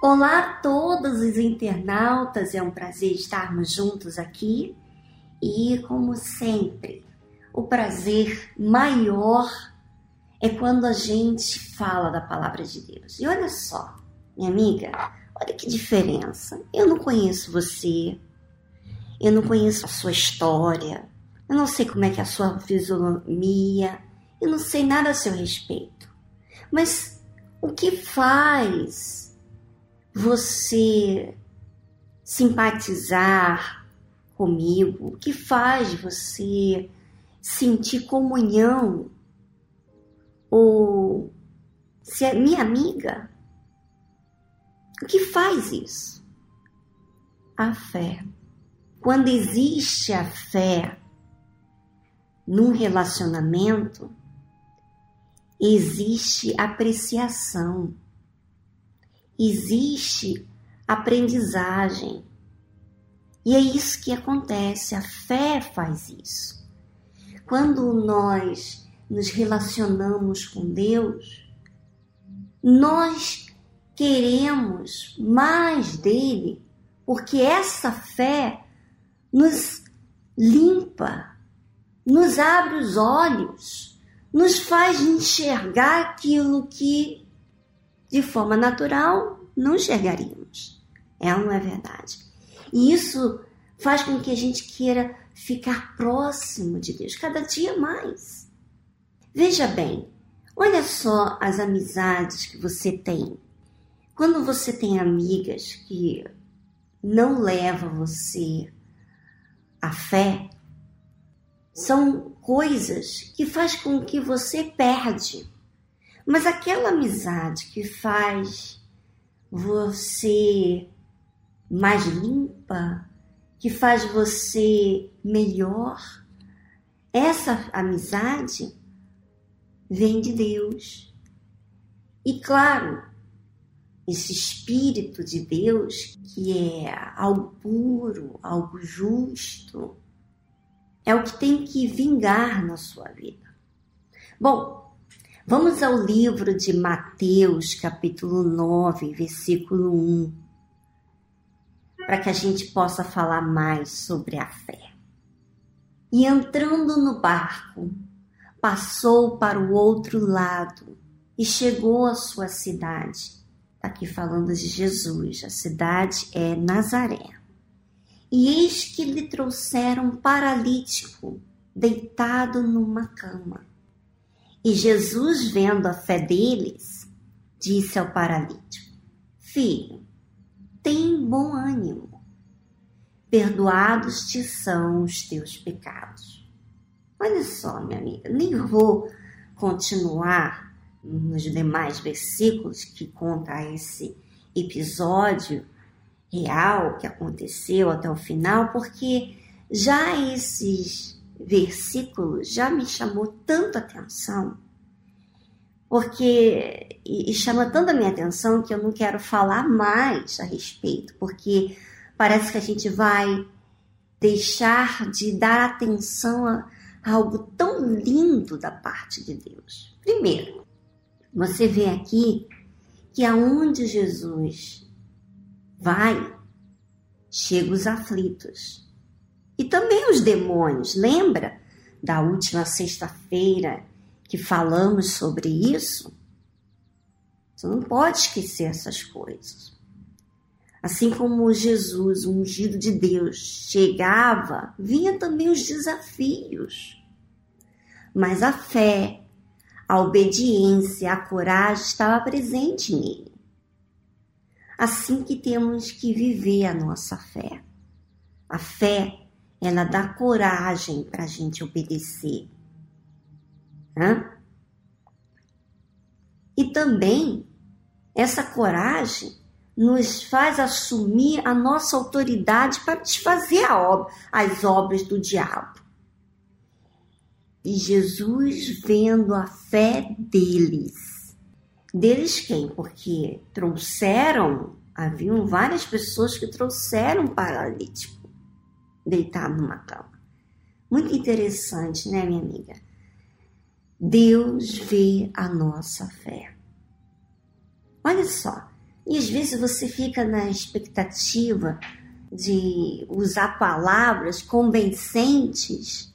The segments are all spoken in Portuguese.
Olá a todos os internautas, é um prazer estarmos juntos aqui e, como sempre, o prazer maior é quando a gente fala da palavra de Deus. E olha só, minha amiga, olha que diferença. Eu não conheço você, eu não conheço a sua história, eu não sei como é que é a sua fisionomia, eu não sei nada a seu respeito. Mas o que faz você simpatizar comigo, o que faz você sentir comunhão ou se é minha amiga. O que faz isso? A fé. Quando existe a fé num relacionamento, existe apreciação existe aprendizagem. E é isso que acontece, a fé faz isso. Quando nós nos relacionamos com Deus, nós queremos mais dele, porque essa fé nos limpa, nos abre os olhos, nos faz enxergar aquilo que de forma natural, não enxergaríamos. É ou não é verdade? E isso faz com que a gente queira ficar próximo de Deus cada dia mais. Veja bem, olha só as amizades que você tem. Quando você tem amigas que não levam você à fé, são coisas que faz com que você perde mas aquela amizade que faz você mais limpa, que faz você melhor, essa amizade vem de Deus. E claro, esse Espírito de Deus, que é algo puro, algo justo, é o que tem que vingar na sua vida. Bom, Vamos ao livro de Mateus, capítulo 9, versículo 1, para que a gente possa falar mais sobre a fé. E entrando no barco, passou para o outro lado e chegou à sua cidade. Está aqui falando de Jesus, a cidade é Nazaré. E eis que lhe trouxeram um paralítico deitado numa cama. E Jesus, vendo a fé deles, disse ao paralítico: Filho, tem bom ânimo, perdoados te são os teus pecados. Olha só, minha amiga, nem vou continuar nos demais versículos que conta esse episódio real que aconteceu até o final, porque já esses versículo já me chamou tanto atenção, porque e, e chama tanto a minha atenção que eu não quero falar mais a respeito, porque parece que a gente vai deixar de dar atenção a, a algo tão lindo da parte de Deus. Primeiro, você vê aqui que aonde Jesus vai, chega os aflitos. E também os demônios. Lembra da última sexta-feira que falamos sobre isso? Você não pode esquecer essas coisas. Assim como Jesus, o ungido de Deus, chegava, vinha também os desafios. Mas a fé, a obediência, a coragem estava presente nele. Assim que temos que viver a nossa fé. A fé ela dá coragem para a gente obedecer. Hã? E também essa coragem nos faz assumir a nossa autoridade para desfazer obra, as obras do diabo. E Jesus vendo a fé deles. Deles quem? Porque trouxeram, haviam várias pessoas que trouxeram paralítico deitado numa cama. Muito interessante, né, minha amiga? Deus vê a nossa fé. Olha só, E às vezes você fica na expectativa de usar palavras convincentes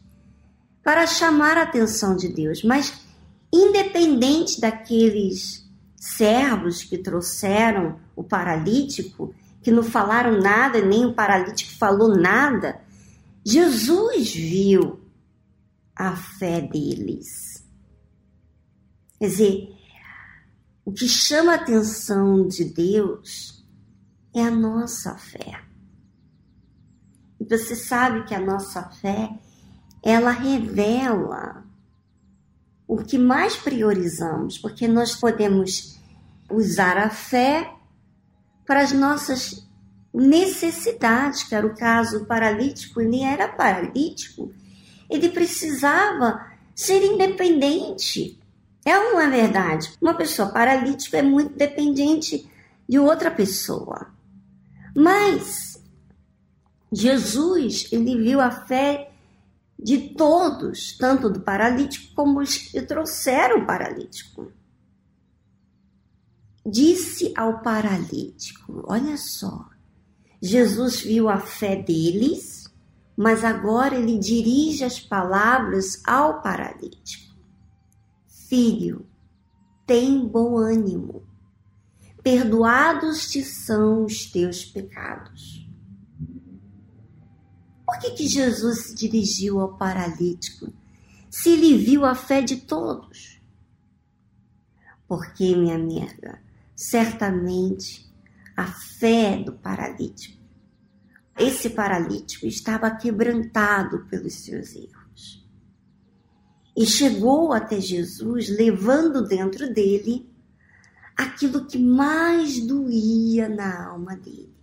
para chamar a atenção de Deus, mas independente daqueles servos que trouxeram o paralítico, que não falaram nada, nem o paralítico falou nada, Jesus viu a fé deles. Quer dizer, o que chama a atenção de Deus é a nossa fé. E você sabe que a nossa fé, ela revela o que mais priorizamos, porque nós podemos usar a fé para as nossas necessidades, que era o caso paralítico, ele era paralítico, ele precisava ser independente. É ou não é verdade? Uma pessoa paralítica é muito dependente de outra pessoa. Mas Jesus, ele viu a fé de todos, tanto do paralítico como os que trouxeram o paralítico. Disse ao paralítico: Olha só, Jesus viu a fé deles, mas agora ele dirige as palavras ao paralítico: Filho, tem bom ânimo, perdoados te são os teus pecados. Por que, que Jesus se dirigiu ao paralítico se ele viu a fé de todos? Porque, minha amiga, certamente a fé do paralítico, esse paralítico estava quebrantado pelos seus erros. E chegou até Jesus levando dentro dele aquilo que mais doía na alma dele.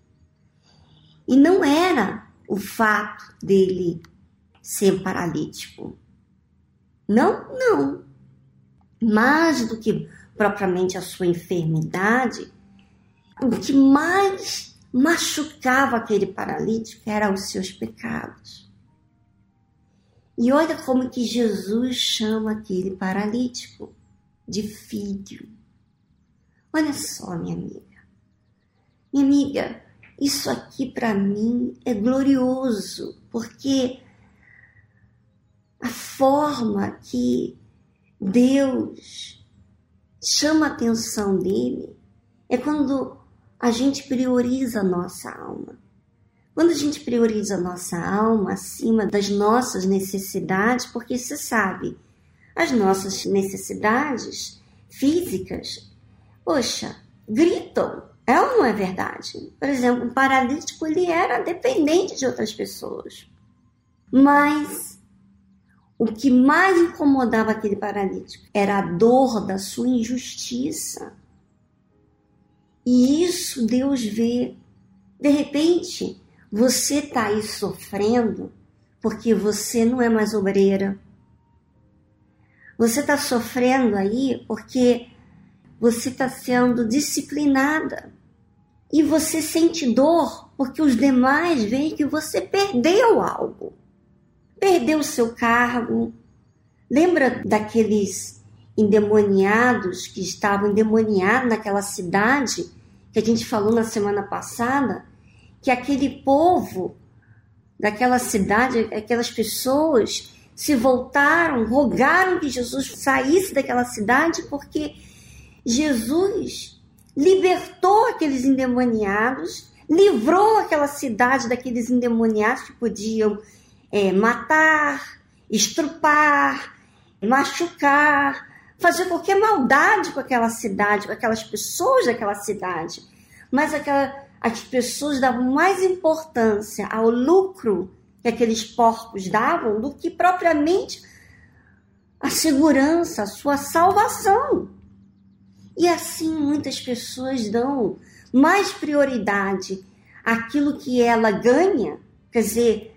E não era o fato dele ser paralítico. Não, não. Mais do que propriamente a sua enfermidade, o que mais machucava aquele paralítico eram os seus pecados. E olha como que Jesus chama aquele paralítico de filho. Olha só, minha amiga. Minha amiga, isso aqui para mim é glorioso, porque a forma que Deus chama a atenção dele é quando a gente prioriza a nossa alma. Quando a gente prioriza a nossa alma acima das nossas necessidades, porque você sabe, as nossas necessidades físicas, poxa, gritam é ou não é verdade? Por exemplo, um paralítico ele era dependente de outras pessoas. Mas o que mais incomodava aquele paralítico era a dor da sua injustiça. E isso Deus vê. De repente, você está aí sofrendo porque você não é mais obreira. Você está sofrendo aí porque você está sendo disciplinada. E você sente dor porque os demais veem que você perdeu algo. Perdeu seu cargo. Lembra daqueles endemoniados que estavam endemoniados naquela cidade que a gente falou na semana passada? Que aquele povo daquela cidade, aquelas pessoas se voltaram, rogaram que Jesus saísse daquela cidade porque Jesus libertou aqueles endemoniados, livrou aquela cidade daqueles endemoniados que podiam é, matar, estrupar, machucar, fazer qualquer maldade com aquela cidade, com aquelas pessoas daquela cidade. Mas aquela, as pessoas davam mais importância ao lucro que aqueles porcos davam do que propriamente a segurança, a sua salvação. E assim muitas pessoas dão mais prioridade àquilo que ela ganha, quer dizer,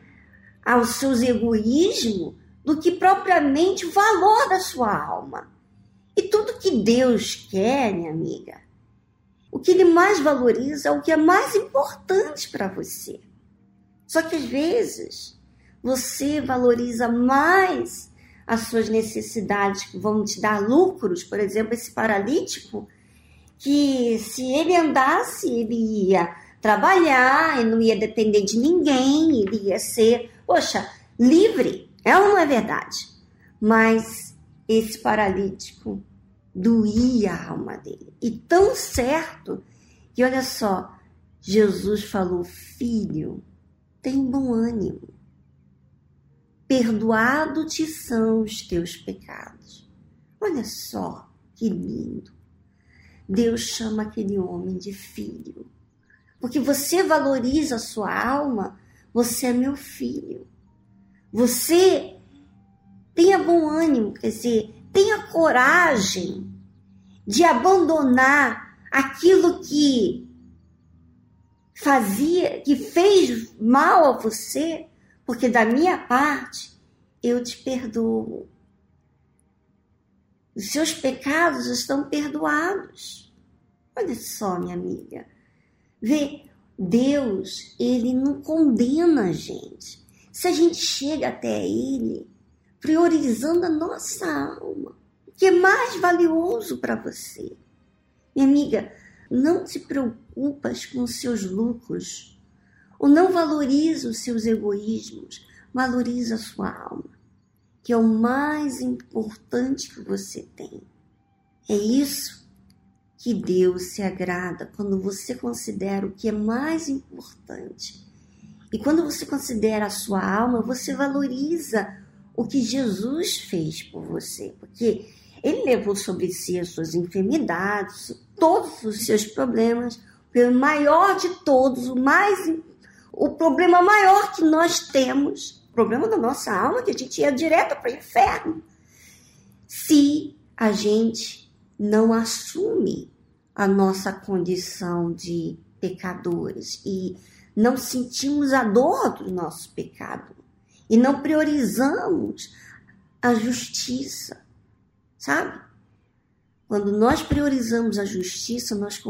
aos seus egoísmos, do que propriamente o valor da sua alma. E tudo que Deus quer, minha amiga, o que Ele mais valoriza é o que é mais importante para você. Só que às vezes você valoriza mais as suas necessidades que vão te dar lucros, por exemplo, esse paralítico que se ele andasse, ele ia trabalhar, ele não ia depender de ninguém, ele ia ser, poxa, livre. É ou não é verdade? Mas esse paralítico doía a alma dele. E tão certo que, olha só, Jesus falou: Filho, tem bom ânimo. Perdoado te são os teus pecados. Olha só que lindo. Deus chama aquele homem de filho. Porque você valoriza a sua alma, você é meu filho. Você tenha bom ânimo, quer dizer, tenha coragem de abandonar aquilo que fazia, que fez mal a você, porque da minha parte eu te perdoo. Os seus pecados estão perdoados. Olha só, minha amiga. Vê, Deus, ele não condena a gente. Se a gente chega até ele priorizando a nossa alma, que é mais valioso para você. Minha amiga, não te preocupas com seus lucros, ou não valoriza os seus egoísmos, valoriza a sua alma que é o mais importante que você tem. É isso que Deus se agrada quando você considera o que é mais importante. E quando você considera a sua alma, você valoriza o que Jesus fez por você, porque ele levou sobre si as suas enfermidades, todos os seus problemas, o maior de todos, o mais o problema maior que nós temos problema da nossa alma que a gente ia direto para o inferno. Se a gente não assume a nossa condição de pecadores e não sentimos a dor do nosso pecado e não priorizamos a justiça, sabe? Quando nós priorizamos a justiça, nós,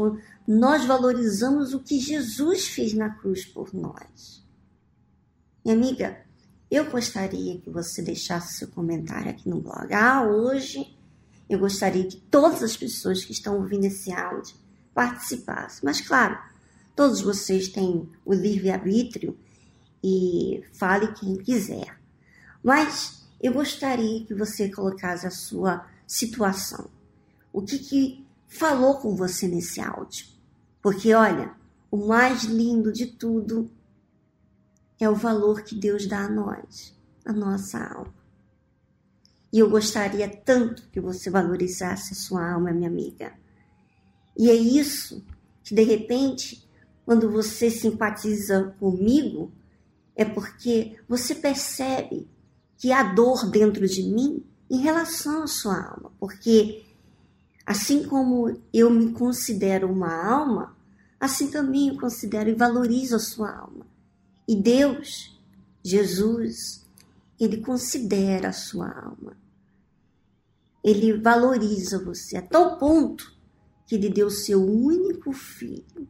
nós valorizamos o que Jesus fez na cruz por nós. Minha amiga, eu gostaria que você deixasse seu comentário aqui no blog. Ah, hoje eu gostaria que todas as pessoas que estão ouvindo esse áudio participassem. Mas, claro, todos vocês têm o livre-arbítrio e fale quem quiser. Mas eu gostaria que você colocasse a sua situação. O que, que falou com você nesse áudio? Porque, olha, o mais lindo de tudo é o valor que Deus dá a nós, a nossa alma. E eu gostaria tanto que você valorizasse a sua alma, minha amiga. E é isso que, de repente, quando você simpatiza comigo, é porque você percebe que há dor dentro de mim em relação à sua alma. Porque, assim como eu me considero uma alma, assim também eu considero e valorizo a sua alma. E Deus, Jesus, ele considera a sua alma. Ele valoriza você a tal ponto que ele deu seu único filho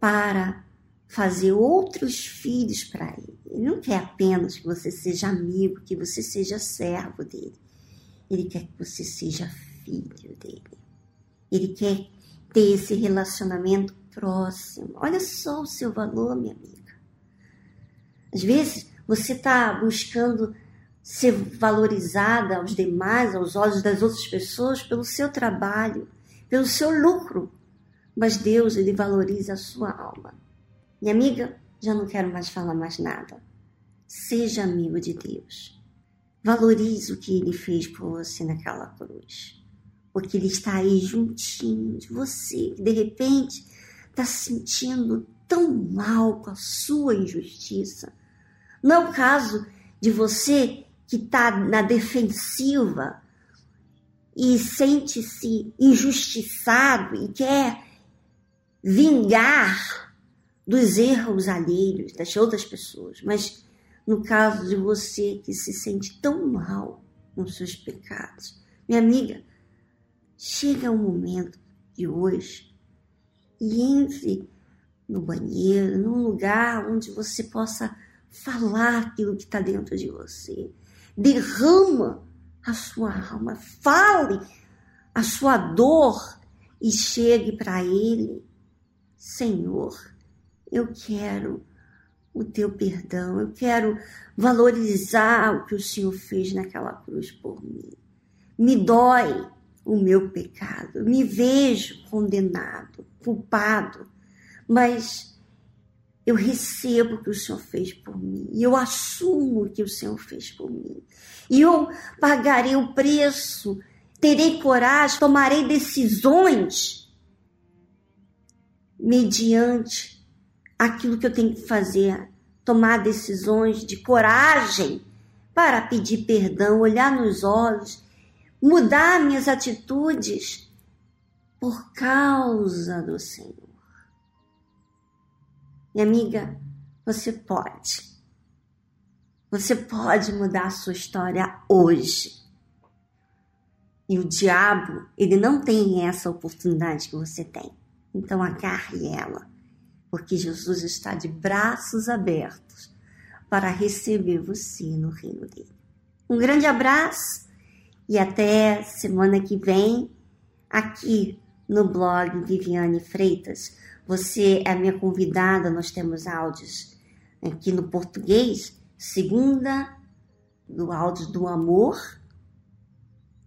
para fazer outros filhos para ele. Ele não quer apenas que você seja amigo, que você seja servo dele. Ele quer que você seja filho dele. Ele quer ter esse relacionamento próximo. Olha só o seu valor, minha amiga. Às vezes você está buscando ser valorizada aos demais, aos olhos das outras pessoas, pelo seu trabalho, pelo seu lucro. Mas Deus, Ele valoriza a sua alma. Minha amiga, já não quero mais falar mais nada. Seja amigo de Deus. Valorize o que Ele fez por você naquela cruz. Porque Ele está aí juntinho de você. De repente, está se sentindo tão mal com a sua injustiça. Não é o caso de você que está na defensiva e sente-se injustiçado e quer vingar dos erros alheios das outras pessoas. Mas no caso de você que se sente tão mal com seus pecados, minha amiga, chega um momento de hoje e entre no banheiro, num lugar onde você possa falar aquilo que está dentro de você. Derrama a sua alma, fale a sua dor e chegue para Ele: Senhor, eu quero o teu perdão, eu quero valorizar o que o Senhor fez naquela cruz por mim. Me dói o meu pecado, me vejo condenado, culpado, mas eu recebo o que o Senhor fez por mim, e eu assumo o que o Senhor fez por mim, e eu pagarei o preço, terei coragem, tomarei decisões mediante aquilo que eu tenho que fazer, tomar decisões de coragem para pedir perdão, olhar nos olhos, mudar minhas atitudes por causa do Senhor. Minha amiga, você pode. Você pode mudar a sua história hoje. E o diabo, ele não tem essa oportunidade que você tem. Então agarre ela porque Jesus está de braços abertos para receber você no reino dele. Um grande abraço e até semana que vem aqui no blog Viviane Freitas. Você é minha convidada, nós temos áudios aqui no português, segunda do áudio do amor.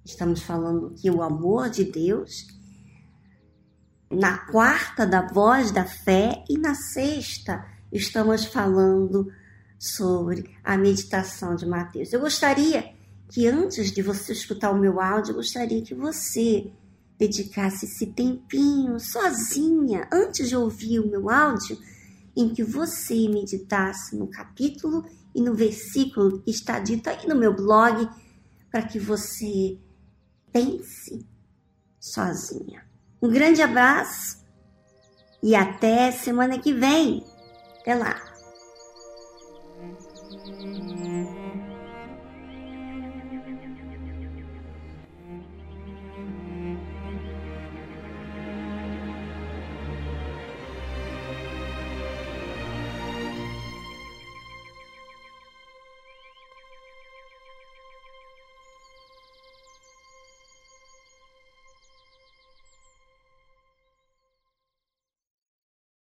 Estamos falando que o amor de Deus na quarta da voz da fé e na sexta estamos falando sobre a meditação de Mateus. Eu gostaria que antes de você escutar o meu áudio, eu gostaria que você dedicasse esse tempinho sozinha, antes de ouvir o meu áudio, em que você meditasse no capítulo e no versículo que está dito aí no meu blog, para que você pense sozinha. Um grande abraço e até semana que vem. Até lá.